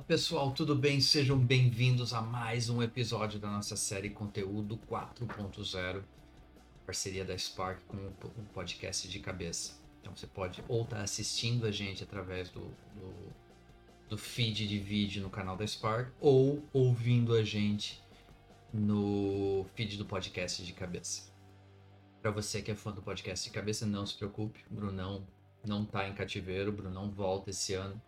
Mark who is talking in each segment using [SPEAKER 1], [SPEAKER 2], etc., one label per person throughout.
[SPEAKER 1] Fala pessoal, tudo bem? Sejam bem-vindos a mais um episódio da nossa série Conteúdo 4.0, parceria da Spark com o podcast de cabeça. Então você pode ou estar tá assistindo a gente através do, do, do feed de vídeo no canal da Spark ou ouvindo a gente no feed do podcast de cabeça. Para você que é fã do podcast de cabeça, não se preocupe, Brunão não está em cativeiro, Brunão volta esse ano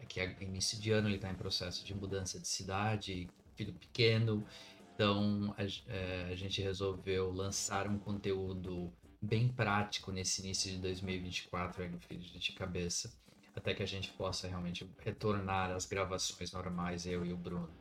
[SPEAKER 1] é que é início de ano, ele está em processo de mudança de cidade, filho pequeno, então a, é, a, gente resolveu lançar um conteúdo bem prático nesse início de 2024 aí no Filho de Cabeça, até que a gente possa realmente retornar às gravações normais, eu e o Bruno.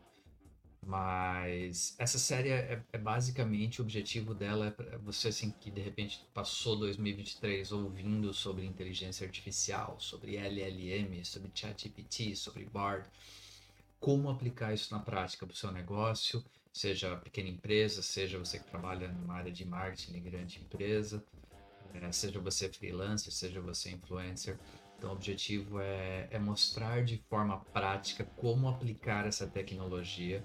[SPEAKER 1] Mas essa série é, é basicamente o objetivo dela é você assim que de repente passou 2023 ouvindo sobre inteligência artificial, sobre LLM, sobre ChatGPT, sobre Bard, como aplicar isso na prática para o seu negócio, seja pequena empresa, seja você que trabalha numa área de marketing, grande empresa, é, seja você freelancer, seja você influencer. Então, o objetivo é, é mostrar de forma prática como aplicar essa tecnologia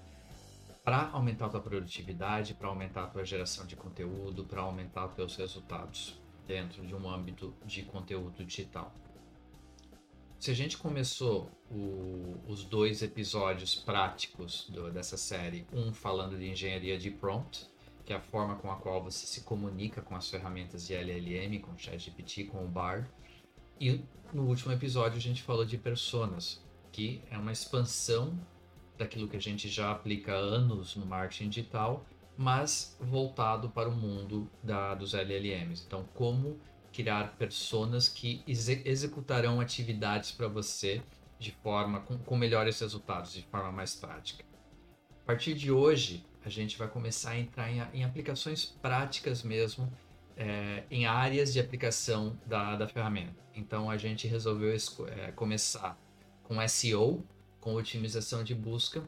[SPEAKER 1] para aumentar a tua produtividade, para aumentar a tua geração de conteúdo, para aumentar os teus resultados dentro de um âmbito de conteúdo digital. Se a gente começou o, os dois episódios práticos do, dessa série, um falando de engenharia de prompt, que é a forma com a qual você se comunica com as ferramentas de LLM, com o ChatGPT, com o Bard, e no último episódio a gente falou de personas, que é uma expansão daquilo que a gente já aplica há anos no marketing digital, mas voltado para o mundo da, dos LLMs. Então, como criar personas que exe executarão atividades para você de forma com, com, melhores resultados, de forma mais prática. A partir de hoje, a gente vai começar a entrar em, em aplicações práticas mesmo, é, em áreas de aplicação da, da ferramenta. Então, a gente resolveu é, começar com SEO, com otimização de busca,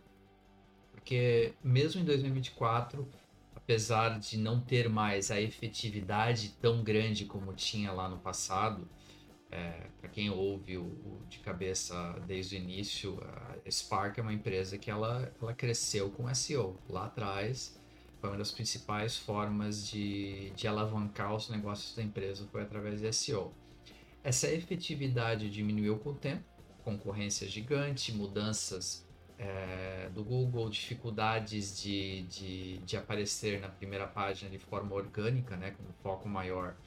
[SPEAKER 1] porque mesmo em 2024, apesar de não ter mais a efetividade tão grande como tinha lá no passado, é, para quem ouve o, o, de cabeça desde o início, a Spark é uma empresa que ela, ela cresceu com SEO. Lá atrás, foi uma das principais formas de, de alavancar os negócios da empresa foi através de SEO. Essa efetividade diminuiu com o tempo, concorrência gigante, mudanças é, do Google, dificuldades de, de, de, aparecer na primeira página de forma orgânica, né, com foco maior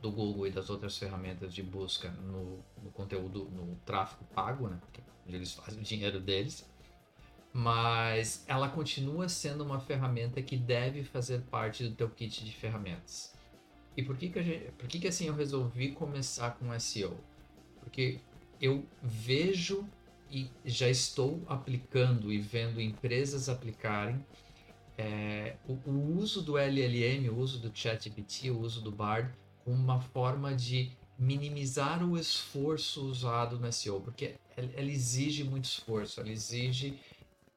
[SPEAKER 1] do Google e das outras ferramentas de busca no, no conteúdo, no tráfego pago, né, onde eles fazem o dinheiro deles. Mas ela continua sendo uma ferramenta que deve fazer parte do teu kit de ferramentas. E por que que, gente, por que, que assim eu resolvi começar com SEO? Porque eu vejo e já estou aplicando e vendo empresas aplicarem é, o, o, uso do LLM, o uso do ChatGPT, o uso do Bard, como uma forma de minimizar o esforço usado no SEO, porque ela, exige muito esforço, ela exige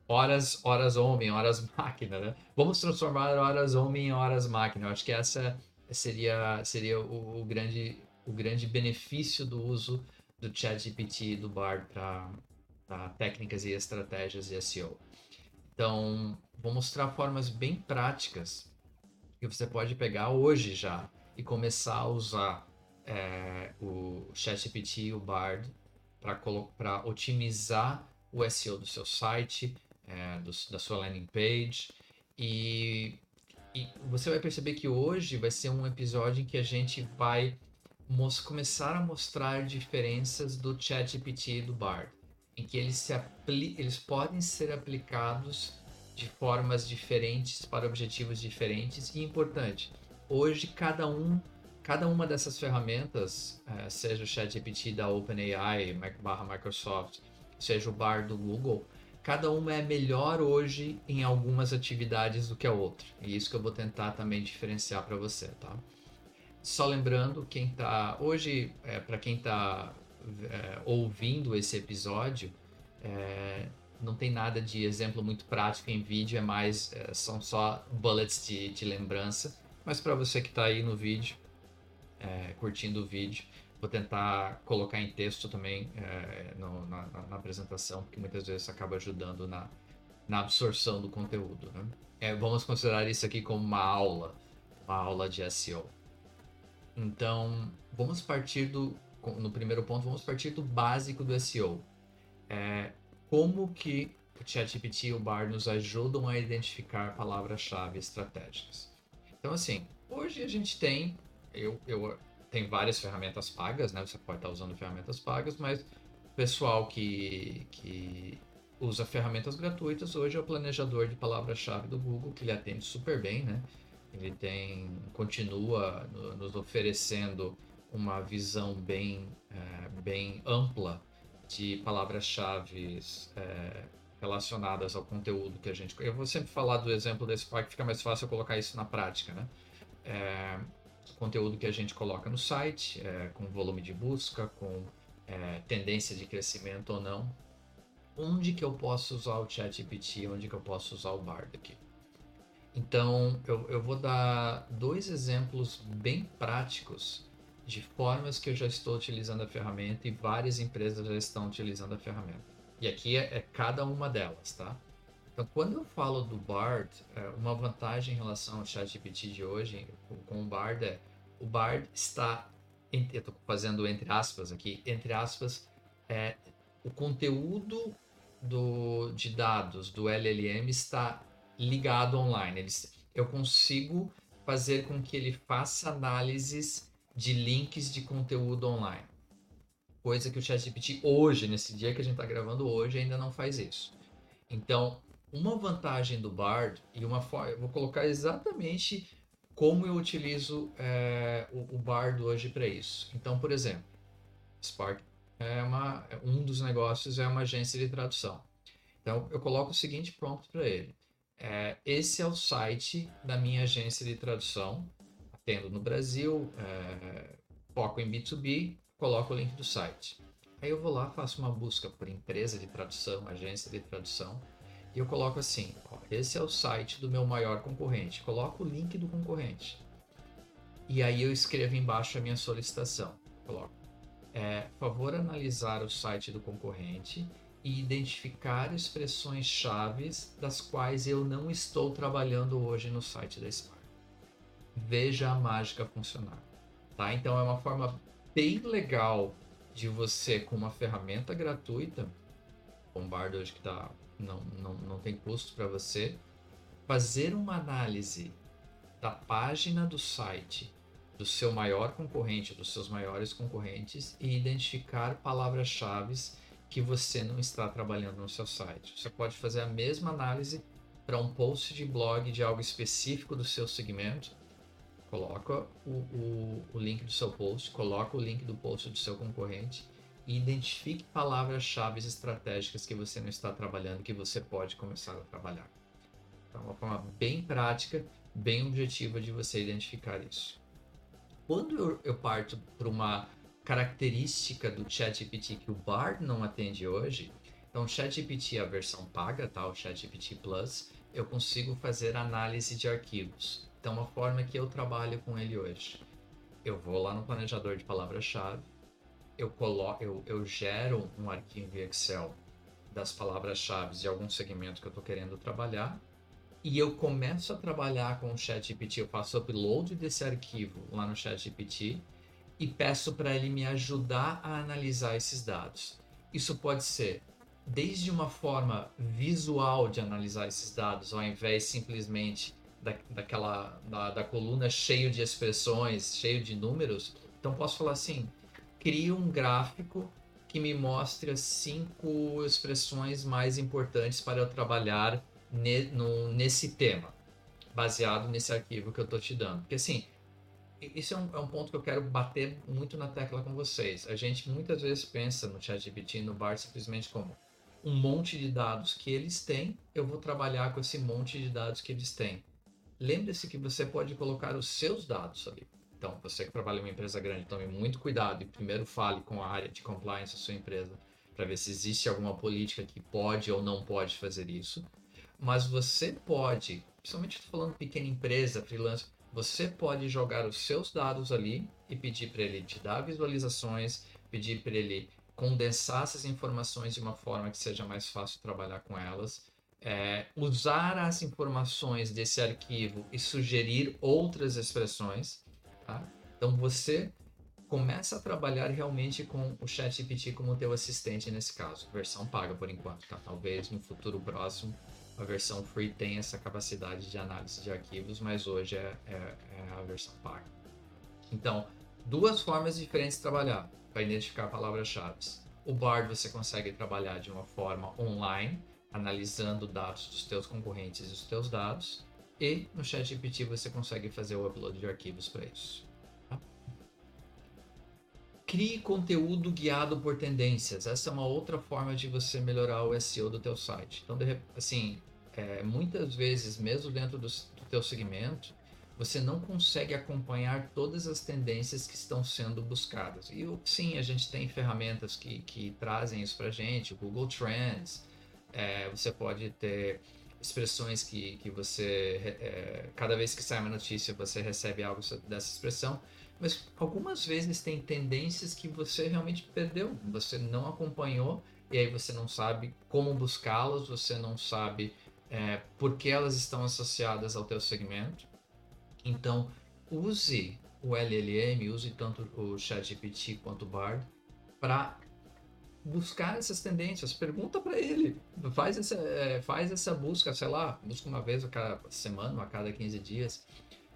[SPEAKER 1] horas, horas homem, horas máquina, né? Vamos transformar horas homem em horas máquina. Eu acho que essa seria, seria o, o grande, o grande benefício do uso do ChatGPT e do Bard para técnicas e estratégias de SEO. Então, vou mostrar formas bem práticas que você pode pegar hoje já e começar a usar é, o ChatGPT e o Bard para otimizar o SEO do seu site, é, do, da sua landing page. E, e você vai perceber que hoje vai ser um episódio em que a gente vai começar a mostrar diferenças do ChatGPT e do Bard, em que eles, se eles podem ser aplicados de formas diferentes para objetivos diferentes e importante. Hoje cada um, cada uma dessas ferramentas, é, seja o ChatGPT da OpenAI, barra Microsoft, seja o Bard do Google, cada uma é melhor hoje em algumas atividades do que a outra. E isso que eu vou tentar também diferenciar para você, tá? Só lembrando, quem tá. Hoje, é, para quem está é, ouvindo esse episódio, é, não tem nada de exemplo muito prático em vídeo, é mais. É, são só bullets de, de lembrança. Mas para você que está aí no vídeo, é, curtindo o vídeo, Vou tentar colocar em texto também é, no, na, na, apresentação, porque muitas vezes acaba ajudando na, na absorção do conteúdo. Né? Vamos considerar isso aqui como uma aula, uma aula de SEO. Então, vamos partir do, no primeiro ponto, vamos partir do básico do SEO. É, como que o ChatGPT e o Bar nos ajudam a identificar palavras-chave estratégicas. Então, assim, hoje a gente tem, eu, eu tem várias ferramentas pagas, né? Você pode estar usando ferramentas pagas, mas o pessoal que, que usa ferramentas gratuitas hoje é o planejador de palavra-chave do Google, que ele atende super bem, né? Ele tem, continua nos oferecendo uma visão bem, é, bem ampla de palavras-chave é, relacionadas ao conteúdo que a gente. Eu vou sempre falar do exemplo desse parque, fica mais fácil eu colocar isso na prática, né? É, conteúdo que a gente coloca no site, com volume de busca, com tendência de crescimento ou não. Onde que eu posso usar o ChatGPT, onde que eu posso usar o Bard aqui? Então, eu, eu vou dar dois exemplos bem práticos de formas que eu já estou utilizando a ferramenta e várias empresas já estão utilizando a ferramenta. E aqui é, é cada uma delas, tá? Então, quando eu falo do Bard, é, uma vantagem em relação ao ChatGPT de hoje com o Bard é o Bard está, eu estou fazendo entre aspas aqui, entre aspas, é, o conteúdo do, de dados do LLM está ligado online. Ele, eu consigo fazer com que ele faça análises de links de conteúdo online. Coisa que o ChatGPT hoje, nesse dia que a gente está gravando hoje, ainda não faz isso. Então, uma vantagem do Bard e uma forma, vou colocar exatamente como eu utilizo é, o, o Bard hoje para isso. Então, por exemplo, Spark é uma, um dos negócios é uma agência de tradução. Então, eu coloco o seguinte prompt para ele. É, esse é o site da minha agência de tradução, atendo no Brasil, é, foco em B2B, coloco o link do site. Aí eu vou lá, faço uma busca por empresa de tradução, agência de tradução, e eu coloco assim: ó, esse é o site do meu maior concorrente. Coloco o link do concorrente. E aí eu escrevo embaixo a minha solicitação. Coloco: é, favor analisar o site do concorrente e identificar expressões chaves das quais eu não estou trabalhando hoje no site da Spark. Veja a mágica funcionar. Tá? Então é uma forma bem legal de você, com uma ferramenta gratuita, o Bard hoje que tá, não, não, não tem custo para você, fazer uma análise da página do site do seu maior concorrente, dos seus maiores concorrentes e identificar palavras-chave que você não está trabalhando no seu site. Você pode fazer a mesma análise para um post de blog de algo específico do seu segmento coloca o, o, o link do seu post, coloca o link do post do seu concorrente e identifique palavras-chave estratégicas que você não está trabalhando que você pode começar a trabalhar. Então, uma forma bem prática, bem objetiva de você identificar isso. Quando eu, eu parto para uma característica do ChatGPT que o Bard não atende hoje, então o ChatGPT a versão paga, tá? o ChatGPT Plus, eu consigo fazer análise de arquivos. Então, uma forma que eu trabalho com ele hoje. Eu vou lá no planejador de palavras-chave, eu, coloco, eu, eu gero um arquivo Excel das palavras-chave de algum segmento que eu estou querendo trabalhar e eu começo a trabalhar com o ChatGPT. Eu faço upload desse arquivo lá no ChatGPT e peço para ele me ajudar a analisar esses dados. Isso pode ser desde uma forma visual de analisar esses dados, ao invés simplesmente da, daquela da, da coluna cheio de expressões, cheio de números. Então posso falar assim: cria um gráfico que me mostre as cinco expressões mais importantes para eu trabalhar ne, no, nesse tema, baseado nesse arquivo que eu estou te dando. Porque assim, isso é um, é um, ponto que eu quero bater muito na tecla com vocês. A gente muitas vezes pensa no ChatGPT, no Bar, simplesmente como um monte de dados que eles têm, eu vou trabalhar com esse monte de dados que eles têm lembre-se que você pode colocar os seus dados ali. Então, você que trabalha em uma empresa grande, tome muito cuidado e primeiro fale com a área de compliance da sua empresa para ver se existe alguma política que pode ou não pode fazer isso. Mas você pode, principalmente falando pequena empresa, freelancer, Você pode jogar os seus dados ali e pedir para ele te dar visualizações, pedir para ele condensar essas informações de uma forma que seja mais fácil trabalhar com elas, é, usar as informações desse arquivo e sugerir outras expressões. Tá? Então você começa a trabalhar realmente com o ChatGPT como teu assistente nesse caso, versão paga por enquanto, tá? Talvez no futuro próximo a versão free tenha essa capacidade de análise de arquivos, mas hoje é, é, é a versão paga. Então, duas formas diferentes de trabalhar para identificar palavras-chave. O Bard você consegue trabalhar de uma forma online, analisando dados dos teus concorrentes e os teus dados, e no ChatGPT você consegue fazer o upload de arquivos para isso. Tá? Crie conteúdo guiado por tendências. Essa é uma outra forma de você melhorar o SEO do teu site. Então, assim, é, muitas vezes, mesmo dentro do, do teu segmento, você não consegue acompanhar todas as tendências que estão sendo buscadas. E sim, a gente tem ferramentas que, que trazem isso para gente, o Google Trends, é, você pode ter expressões que, que você, é, cada vez que sai uma notícia, você recebe algo dessa expressão, mas algumas vezes tem tendências que você realmente perdeu, você não acompanhou, e aí você não sabe como buscá-las, você não sabe é, porque elas estão associadas ao teu segmento. Então, use o LLM, use tanto o ChatGPT quanto o Bard para buscar essas tendências. Pergunta para ele, faz essa, é, faz essa busca, sei lá, busca uma vez a cada semana, a cada 15 dias.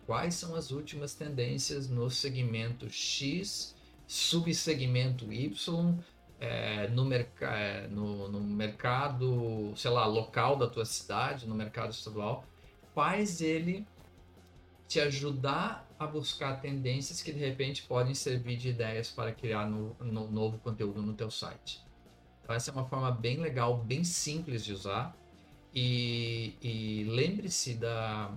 [SPEAKER 1] Quais são as últimas tendências no segmento X, subsegmento Y, é, no, merc é, no, no, mercado, sei lá, local da tua cidade, no mercado estadual, faz ele te ajudar a buscar tendências que de repente podem servir de ideias para criar no, no novo conteúdo no teu site. Então essa é uma forma bem legal, bem simples de usar. E, e lembre-se da,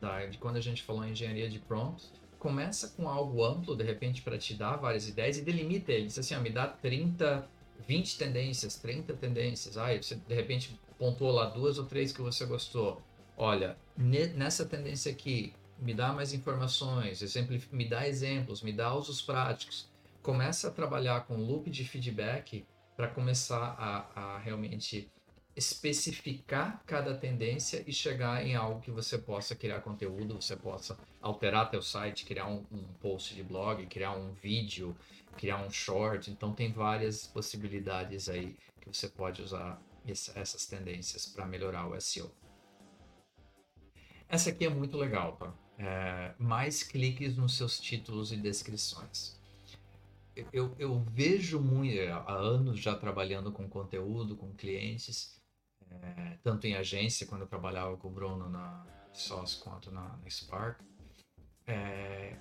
[SPEAKER 1] da, de quando a gente falou em engenharia de prompts, começa com algo amplo, de repente, para te dar várias ideias e delimita ele. Diz assim, ó, me dá 30, 20 tendências, 30 tendências. Aí você, de repente, pontuou lá duas ou três que você gostou. Olha, nessa tendência aqui, me dá mais informações, me dá exemplos, me dá usos práticos. Começa a trabalhar com loop de feedback para começar a, a realmente especificar cada tendência e chegar em algo que você possa criar conteúdo, você possa alterar teu site, criar um, um, post de blog, criar um vídeo, criar um short. Então tem várias possibilidades aí que você pode usar essa, essas tendências para melhorar o SEO. Essa aqui é muito legal, tá? É, mais cliques nos seus títulos e descrições. Eu, eu vejo muito, há anos já trabalhando com conteúdo, com clientes, é, tanto em agência, quando eu trabalhava com o Bruno na SOS, quanto na, na Spark, é,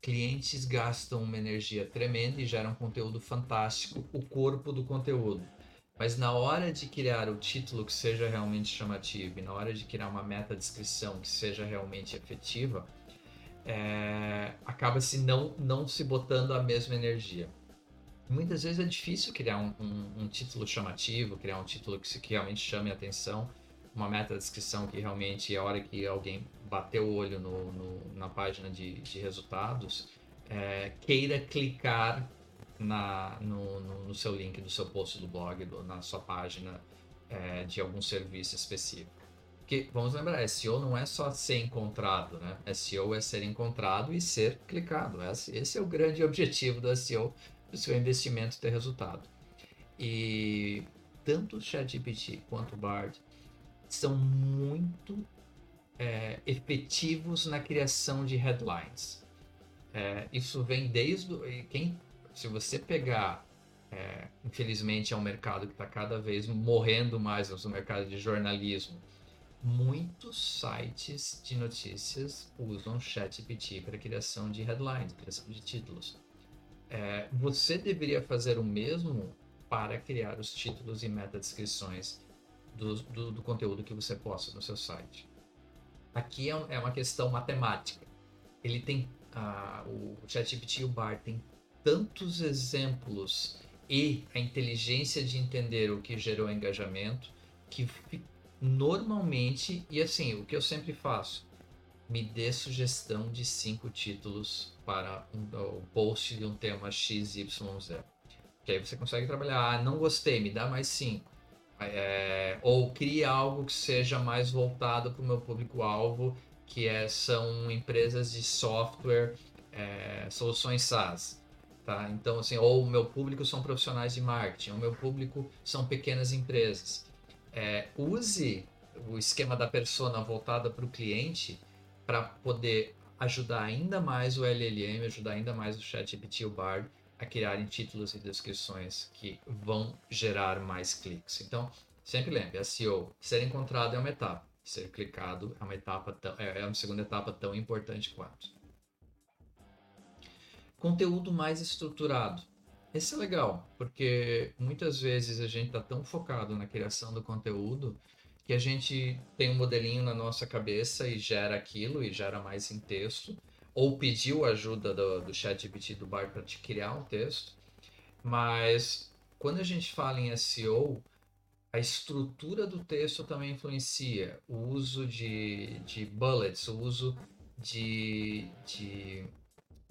[SPEAKER 1] clientes gastam uma energia tremenda e geram conteúdo fantástico, o corpo do conteúdo. Mas na hora de criar o título que seja realmente chamativo e na hora de criar uma meta descrição que seja realmente efetiva, é, acaba se não, não se botando a mesma energia muitas vezes é difícil criar um, um, um, título chamativo, criar um título que, que realmente chame a atenção, uma meta descrição que realmente, a hora que alguém bater o olho no, no, na página de, de resultados, é, queira clicar na, no, no, no, seu link do seu post do blog, do, na sua página é, de algum serviço específico. Porque, vamos lembrar, SEO não é só ser encontrado, né? SEO é ser encontrado e ser clicado. Esse é o grande objetivo do SEO o seu investimento ter resultado. E tanto o ChatGPT quanto o Bard são muito é, efetivos na criação de headlines. É, isso vem desde quem, se você pegar, é, infelizmente é um mercado que está cada vez morrendo mais no mercado de jornalismo. Muitos sites de notícias usam ChatGPT para criação de headlines, criação de títulos. É, você deveria fazer o mesmo para criar os títulos e meta-descrições do, do, do, conteúdo que você posta no seu site. Aqui é, é uma questão matemática. Ele tem uh, o ChatGPT e o Bard tem tantos exemplos e a inteligência de entender o que gerou engajamento que normalmente e assim o que eu sempre faço me dê sugestão de cinco títulos para um, o post de um tema XYZ. Que aí você consegue trabalhar, ah, não gostei, me dá mais cinco. É, ou crie algo que seja mais voltado para o meu público-alvo, que é, são empresas de software, é, soluções SaaS. Tá? Então, assim, ou o meu público são profissionais de marketing, o meu público são pequenas empresas. É, use o esquema da persona voltada para o cliente para poder ajudar ainda mais o LLM, ajudar ainda mais o ChatGPT e o Bard a criarem títulos e descrições que vão gerar mais cliques. Então, sempre lembre, SEO, ser encontrado é uma etapa, ser clicado é uma etapa tão, é, é uma segunda etapa tão importante quanto. Conteúdo mais estruturado. Esse é legal, porque muitas vezes a gente está tão focado na criação do conteúdo que a gente tem um modelinho na nossa cabeça e gera aquilo e gera mais em texto, ou pediu ajuda do, do ChatGPT do Bar para te criar um texto, mas quando a gente fala em SEO, a estrutura do texto também influencia. O uso de, de bullets, o uso de, de,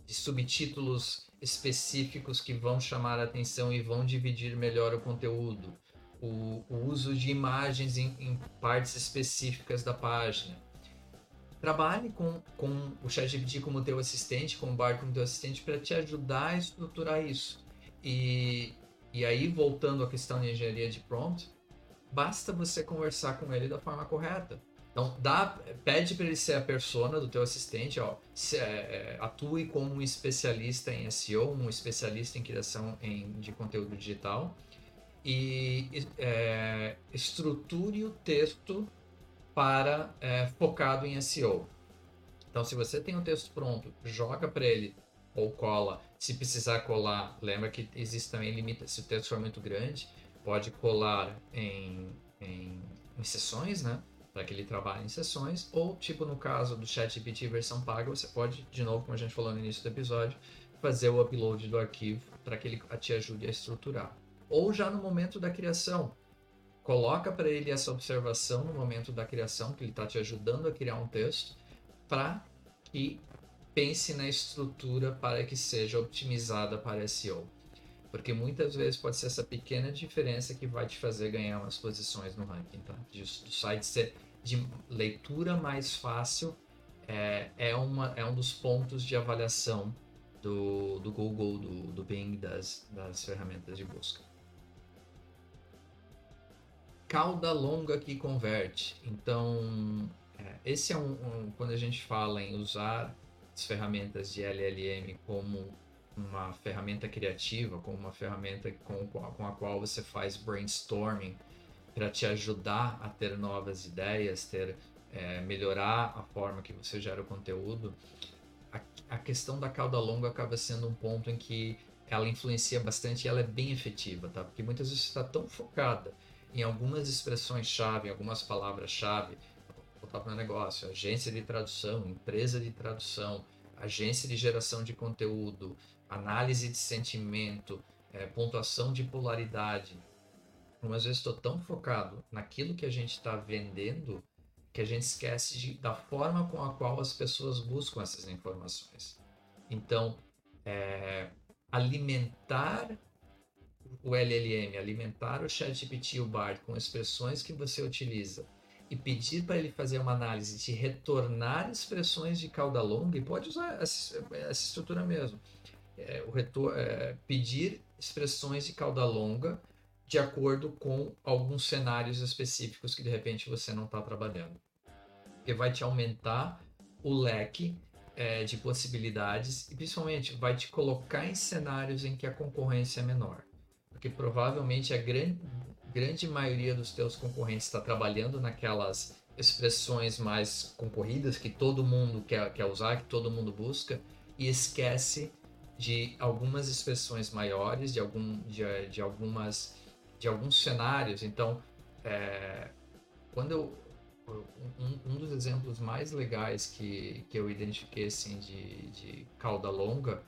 [SPEAKER 1] de subtítulos específicos que vão chamar a atenção e vão dividir melhor o conteúdo o, o uso de imagens em, em, partes específicas da página. Trabalhe com, com o ChatGPT como teu assistente, com o Bard como teu assistente, para te ajudar a estruturar isso. E, e aí, voltando à questão de engenharia de prompt, basta você conversar com ele da forma correta. Então, dá, pede para ele ser a persona do teu assistente, ó, se, é, é, atue como um especialista em SEO, um especialista em criação em, de conteúdo digital, e é, estruture o texto para é, focado em SEO. Então, se você tem o texto pronto, joga para ele ou cola. Se precisar colar, lembra que existe também limite. Se o texto for muito grande, pode colar em, em, em sessões, né? Para que ele trabalhe em sessões. Ou, tipo no caso do ChatGPT versão paga, você pode, de novo, como a gente falou no início do episódio, fazer o upload do arquivo para que ele te ajude a estruturar ou já no momento da criação. Coloca para ele essa observação no momento da criação, que ele está te ajudando a criar um texto, para que pense na estrutura para que seja otimizada para SEO. Porque muitas vezes pode ser essa pequena diferença que vai te fazer ganhar umas posições no ranking, tá? Do site ser de leitura mais fácil é, é, uma, é um dos pontos de avaliação do, do Google, do, do Bing, das, das ferramentas de busca cauda longa que converte. Então, é, esse é um, um, quando a gente fala em usar as ferramentas de LLM como uma ferramenta criativa, como uma ferramenta com, com a qual você faz brainstorming para te ajudar a ter novas ideias, ter é, melhorar a forma que você gera o conteúdo. A, a questão da cauda longa acaba sendo um ponto em que ela influencia bastante e ela é bem efetiva, tá? Porque muitas vezes você está tão focada em algumas expressões-chave, em algumas palavras-chave, voltar para o negócio, agência de tradução, empresa de tradução, agência de geração de conteúdo, análise de sentimento, é, pontuação de polaridade. Às vezes estou tão focado naquilo que a gente está vendendo que a gente esquece de, da forma com a qual as pessoas buscam essas informações. Então, é, alimentar o LLM, alimentar o ChatGPT o BARD com expressões que você utiliza e pedir para ele fazer uma análise de retornar expressões de cauda longa, e pode usar essa, essa estrutura mesmo. É, o retor, é, pedir expressões de cauda longa de acordo com alguns cenários específicos que de repente você não está trabalhando. Porque vai te aumentar o leque é, de possibilidades e principalmente vai te colocar em cenários em que a concorrência é menor porque provavelmente a grande, grande maioria dos teus concorrentes está trabalhando naquelas expressões mais concorridas que todo mundo quer, quer usar, que todo mundo busca, e esquece de algumas expressões maiores, de, algum, de, de algumas de alguns cenários. Então, é, quando eu um, um, dos exemplos mais legais que, que eu identifiquei assim de, de cauda longa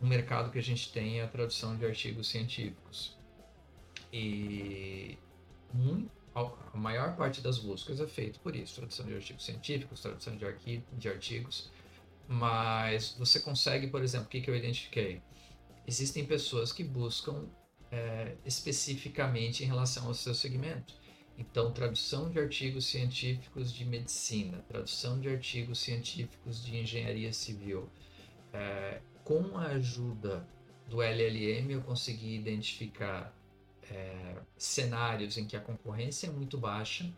[SPEAKER 1] um mercado que a gente tem é a tradução de artigos científicos. E a maior parte das buscas é feita por isso, tradução de artigos científicos, tradução de, arqui, de artigos, mas você consegue, por exemplo, o que, que eu identifiquei? Existem pessoas que buscam é, especificamente em relação ao seu segmento. Então, tradução de artigos científicos de medicina, tradução de artigos científicos de engenharia civil. É, com a ajuda do LLM, eu consegui identificar é, cenários em que a concorrência é muito baixa,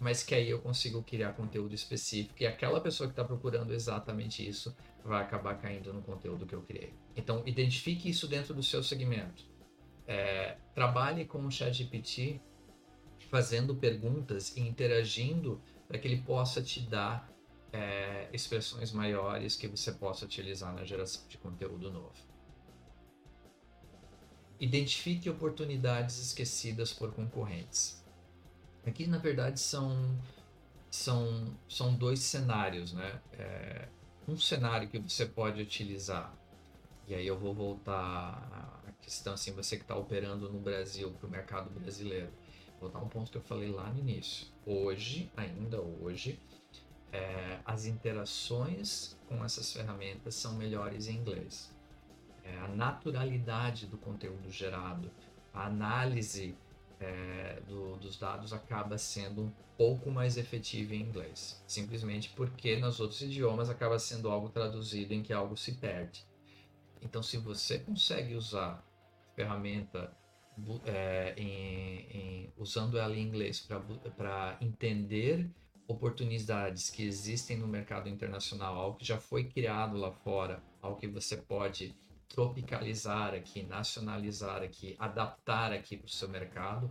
[SPEAKER 1] mas que aí eu consigo criar conteúdo específico e aquela pessoa que está procurando exatamente isso vai acabar caindo no conteúdo que eu criei. Então, identifique isso dentro do seu segmento. É, trabalhe com o ChatGPT fazendo perguntas e interagindo para que ele possa te dar é, expressões maiores que você possa utilizar na geração de conteúdo novo. Identifique oportunidades esquecidas por concorrentes. Aqui, na verdade, são, são, são dois cenários, né? É, um cenário que você pode utilizar, e aí eu vou voltar à questão assim, você que está operando no Brasil, para o mercado brasileiro. Vou voltar um ponto que eu falei lá no início. Hoje, ainda hoje, é, as interações com essas ferramentas são melhores em inglês é, a naturalidade do conteúdo gerado, a análise é, do, dos dados acaba sendo um pouco mais efetiva em inglês, simplesmente porque nos outros idiomas acaba sendo algo traduzido em que algo se perde. Então, se você consegue usar ferramenta é, em, em, usando ela em inglês para entender oportunidades que existem no mercado internacional, algo que já foi criado lá fora, algo que você pode tropicalizar aqui, nacionalizar aqui, adaptar aqui para o seu mercado,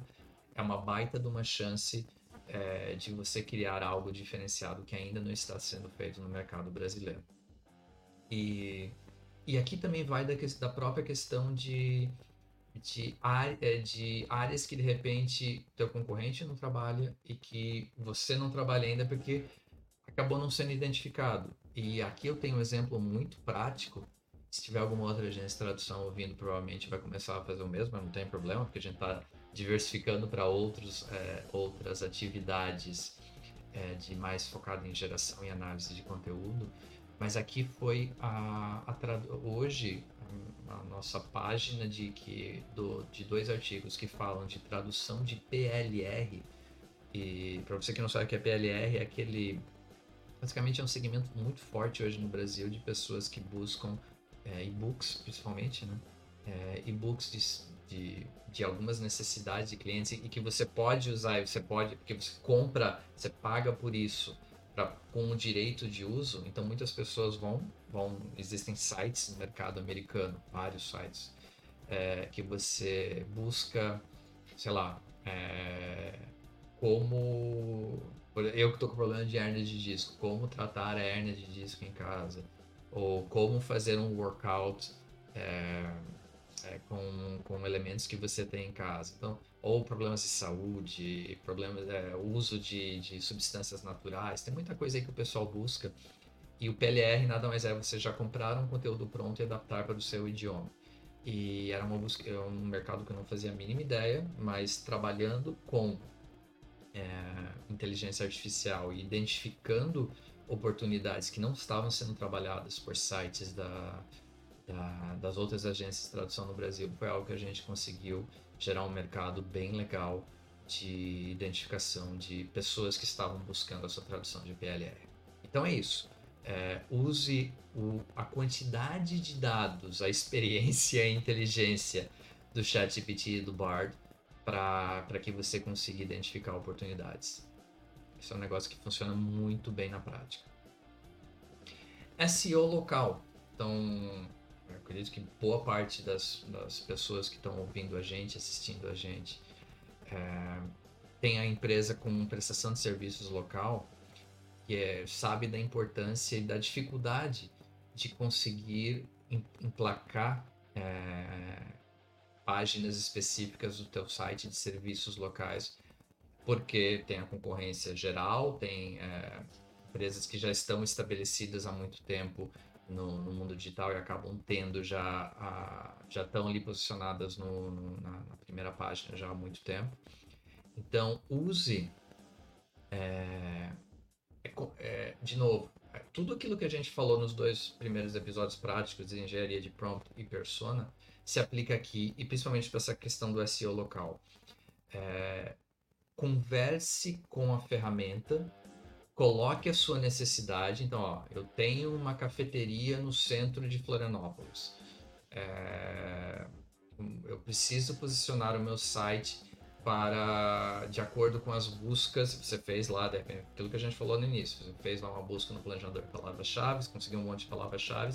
[SPEAKER 1] é uma baita de uma chance é, de você criar algo diferenciado que ainda não está sendo feito no mercado brasileiro. E, e aqui também vai da, da própria questão de, de, é, de áreas que de repente teu concorrente não trabalha e que você não trabalha ainda porque acabou não sendo identificado. E aqui eu tenho um exemplo muito prático se tiver alguma outra agência de tradução ouvindo, provavelmente vai começar a fazer o mesmo, mas não tem problema, porque a gente está diversificando para outros é, outras atividades é, de mais focado em geração e análise de conteúdo. Mas aqui foi a, a hoje a, nossa página de que do, de dois artigos que falam de tradução de PLR. E para você que não sabe o que é PLR, é aquele basicamente é um segmento muito forte hoje no Brasil de pessoas que buscam é, e-books, principalmente, né? É, e-books de, de, de, algumas necessidades de clientes e que você pode usar, você pode, porque você compra, você paga por isso pra, com o direito de uso. Então muitas pessoas vão, vão existem sites no mercado americano, vários sites, é, que você busca, sei lá, é, como eu que estou com problema de hernia de disco, como tratar a hernia de disco em casa ou como fazer um workout é, é, com, com elementos que você tem em casa. Então, ou problemas de saúde, problemas, é, uso de, de substâncias naturais, tem muita coisa aí que o pessoal busca. E o PLR nada mais é você já comprar um conteúdo pronto e adaptar para o seu idioma. E era uma busca, é um mercado que eu não fazia a mínima ideia, mas trabalhando com é, inteligência artificial e identificando oportunidades que não estavam sendo trabalhadas por sites da, da, das outras agências de tradução no Brasil foi algo que a gente conseguiu gerar um mercado bem legal de identificação de pessoas que estavam buscando a sua tradução de PLR. Então é isso. É, use o, a quantidade de dados, a experiência e a inteligência do ChatGPT e do Bard para que você consiga identificar oportunidades. Isso é um negócio que funciona muito bem na prática. SEO local. Então, eu acredito que boa parte das, das pessoas que estão ouvindo a gente, assistindo a gente, é, tem a empresa com prestação de serviços local, que é, sabe da importância e da dificuldade de conseguir emplacar é, páginas específicas do teu site de serviços locais porque tem a concorrência geral, tem é, empresas que já estão estabelecidas há muito tempo no, no mundo digital e acabam tendo já a, já estão ali posicionadas no, no, na, na, primeira página já há muito tempo Então, use. É, é, é, de novo, é, tudo aquilo que a gente falou nos dois primeiros episódios práticos de engenharia de prompt e persona se aplica aqui, e principalmente para essa questão do SEO local. É, converse com a ferramenta, coloque a sua necessidade. Então, ó, eu tenho uma cafeteria no centro de Florianópolis. É, eu preciso posicionar o meu site para, de acordo com as buscas, você fez lá, aquilo que a gente falou no início, você fez lá uma busca no planejador de palavras-chave, conseguiu um monte de palavras-chave,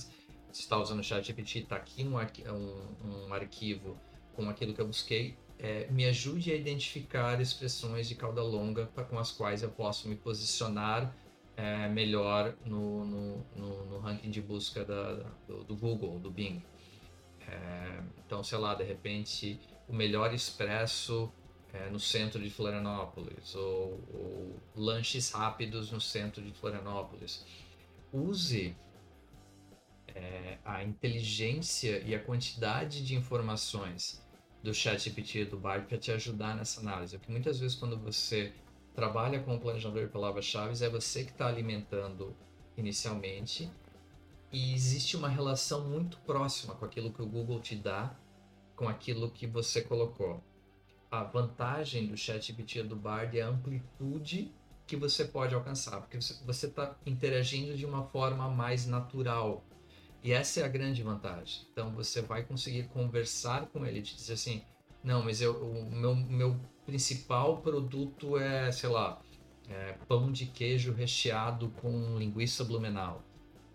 [SPEAKER 1] você está usando o ChatGPT, está aqui um, um, um, arquivo com aquilo que eu busquei, é, me ajude a identificar expressões de cauda longa com as quais eu posso me posicionar é, melhor no, no, no, no, ranking de busca da, do, do Google, do Bing. É, então, sei lá, de repente, o melhor expresso é, no centro de Florianópolis, ou, ou, lanches rápidos no centro de Florianópolis. Use é, a inteligência e a quantidade de informações do ChatGPT e do Bard para te ajudar nessa análise. Porque muitas vezes, quando você trabalha com o planejador de palavras-chave, é você que está alimentando inicialmente e existe uma relação muito próxima com aquilo que o Google te dá com aquilo que você colocou. A vantagem do ChatGPT do Bard é a amplitude que você pode alcançar, porque você está interagindo de uma forma mais natural. E essa é a grande vantagem. Então você vai conseguir conversar com ele, te dizer assim, não, mas eu, o meu, meu principal produto é, sei lá, é pão de queijo recheado com linguiça blumenau.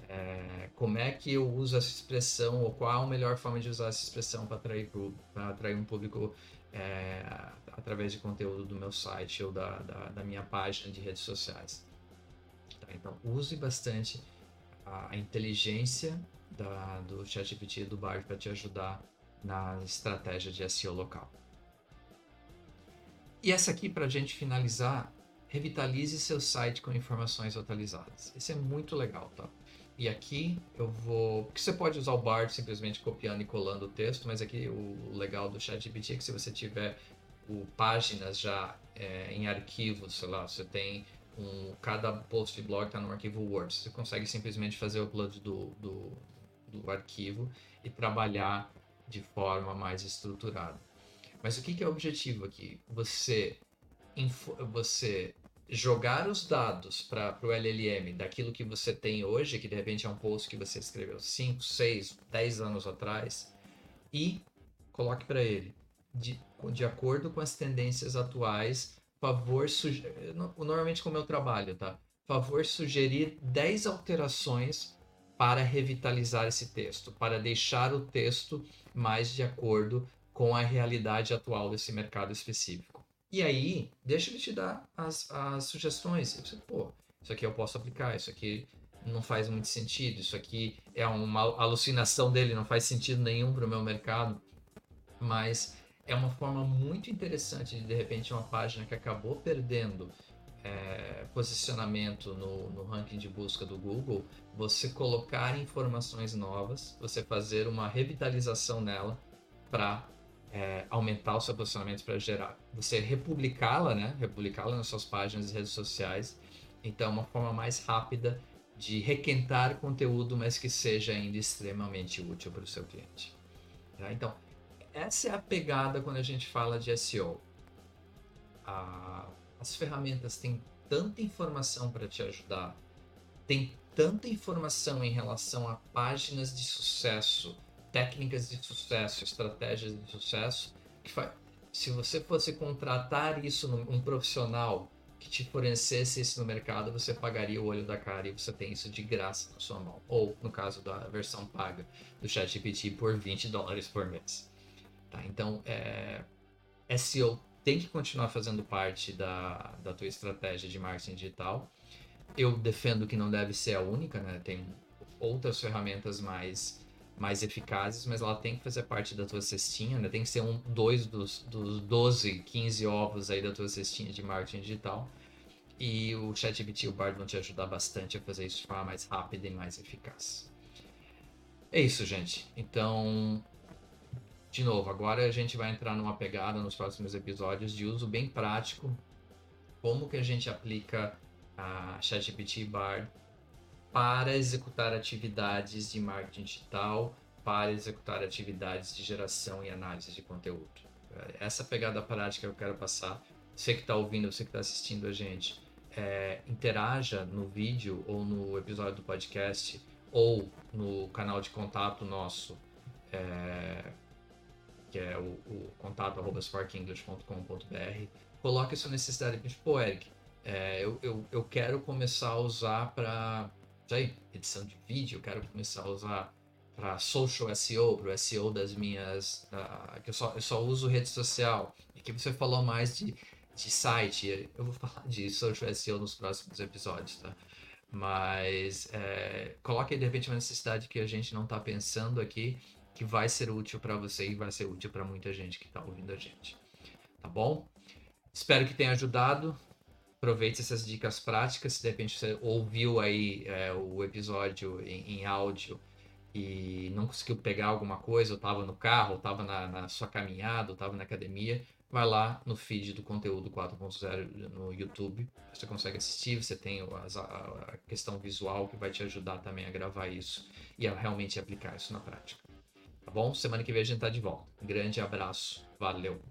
[SPEAKER 1] É, como é que eu uso essa expressão ou qual a melhor forma de usar essa expressão para atrair, atrair um público é, através de conteúdo do meu site ou da, da, da minha página de redes sociais. Tá? Então, use bastante a, a inteligência da, do ChatGPT e do Bard para te ajudar na estratégia de SEO local. E essa aqui, para a gente finalizar, revitalize seu site com informações atualizadas. Isso é muito legal, tá? E aqui eu vou. Porque você pode usar o Bard simplesmente copiando e colando o texto, mas aqui o legal do ChatGPT é que se você tiver o, páginas já é, em arquivos, sei lá, você tem um, cada post de blog está no arquivo Word, você consegue simplesmente fazer o upload do, do, do arquivo e trabalhar de forma mais estruturada. Mas o que, que é o objetivo aqui? Você, você jogar os dados para o LLM daquilo que você tem hoje, que de repente é um post que você escreveu 5, 6, 10 anos atrás, e coloque para ele, de, de acordo com as tendências atuais, favor sugerir, normalmente como eu trabalho, tá? Favor sugerir 10 alterações para revitalizar esse texto, para deixar o texto mais de acordo com a realidade atual desse mercado específico. E aí, deixa ele te dar as, as sugestões. Você, pô, isso aqui eu posso aplicar, isso aqui não faz muito sentido, isso aqui é uma alucinação dele, não faz sentido nenhum para o meu mercado. Mas é uma forma muito interessante de, de repente, uma página que acabou perdendo é, posicionamento no, no, ranking de busca do Google, você colocar informações novas, você fazer uma revitalização nela para é, aumentar o seu posicionamento para gerar. Você republicá-la, né? Republicá-la nas suas páginas e redes sociais. Então, é uma forma mais rápida de requentar conteúdo, mas que seja ainda extremamente útil para o seu cliente. Tá? Então, essa é a pegada quando a gente fala de SEO. A, as ferramentas têm tanta informação para te ajudar, tem tanta informação em relação a páginas de sucesso, técnicas de sucesso, estratégias de sucesso, que se você fosse contratar isso um profissional que te fornecesse isso no mercado, você pagaria o olho da cara e você tem isso de graça na sua mão. Ou, no caso da versão paga do ChatGPT, por 20 dólares por mês. Tá? Então, é, SEO tem que continuar fazendo parte da, da tua estratégia de marketing digital. Eu defendo que não deve ser a única, né? Tem outras ferramentas mais mais eficazes, mas ela tem que fazer parte da tua cestinha, né? Tem que ser um, dois dos, dos 12, 15 ovos aí da tua cestinha de marketing digital. E o ChatGPT e o Bard vão te ajudar bastante a fazer isso de forma mais rápida e mais eficaz. É isso, gente. Então, de novo, agora a gente vai entrar numa pegada nos próximos episódios de uso bem prático, como que a gente aplica a ChatGPT Bar para executar atividades de marketing digital, para executar atividades de geração e análise de conteúdo. Essa pegada prática que eu quero passar. Você que está ouvindo, você que está assistindo a gente, é, interaja no vídeo ou no episódio do podcast ou no canal de contato nosso, é, que é o, o contato arroba sparkenglish.com.br. Coloque sua necessidade. Tipo, Eric, é, eu, eu, eu quero começar a usar para edição de vídeo, eu quero começar a usar para social SEO, para o SEO das minhas. Que eu só, eu só uso rede social. E que você falou mais de, de site. Eu vou falar de social SEO nos próximos episódios, tá? Mas é, coloque de repente uma necessidade que a gente não está pensando aqui, que vai ser útil para você e vai ser útil para muita gente que está ouvindo a gente. Tá bom? Espero que tenha ajudado. Aproveite essas dicas práticas. Se de repente você ouviu aí é, o episódio em, em áudio e não conseguiu pegar alguma coisa, ou estava no carro, ou estava na, na, sua caminhada, ou estava na academia, vai lá no feed do conteúdo 4.0 no YouTube. Você consegue assistir, você tem a, questão visual que vai te ajudar também a gravar isso e a realmente aplicar isso na prática. Tá bom? Semana que vem a gente tá de volta. Grande abraço, valeu!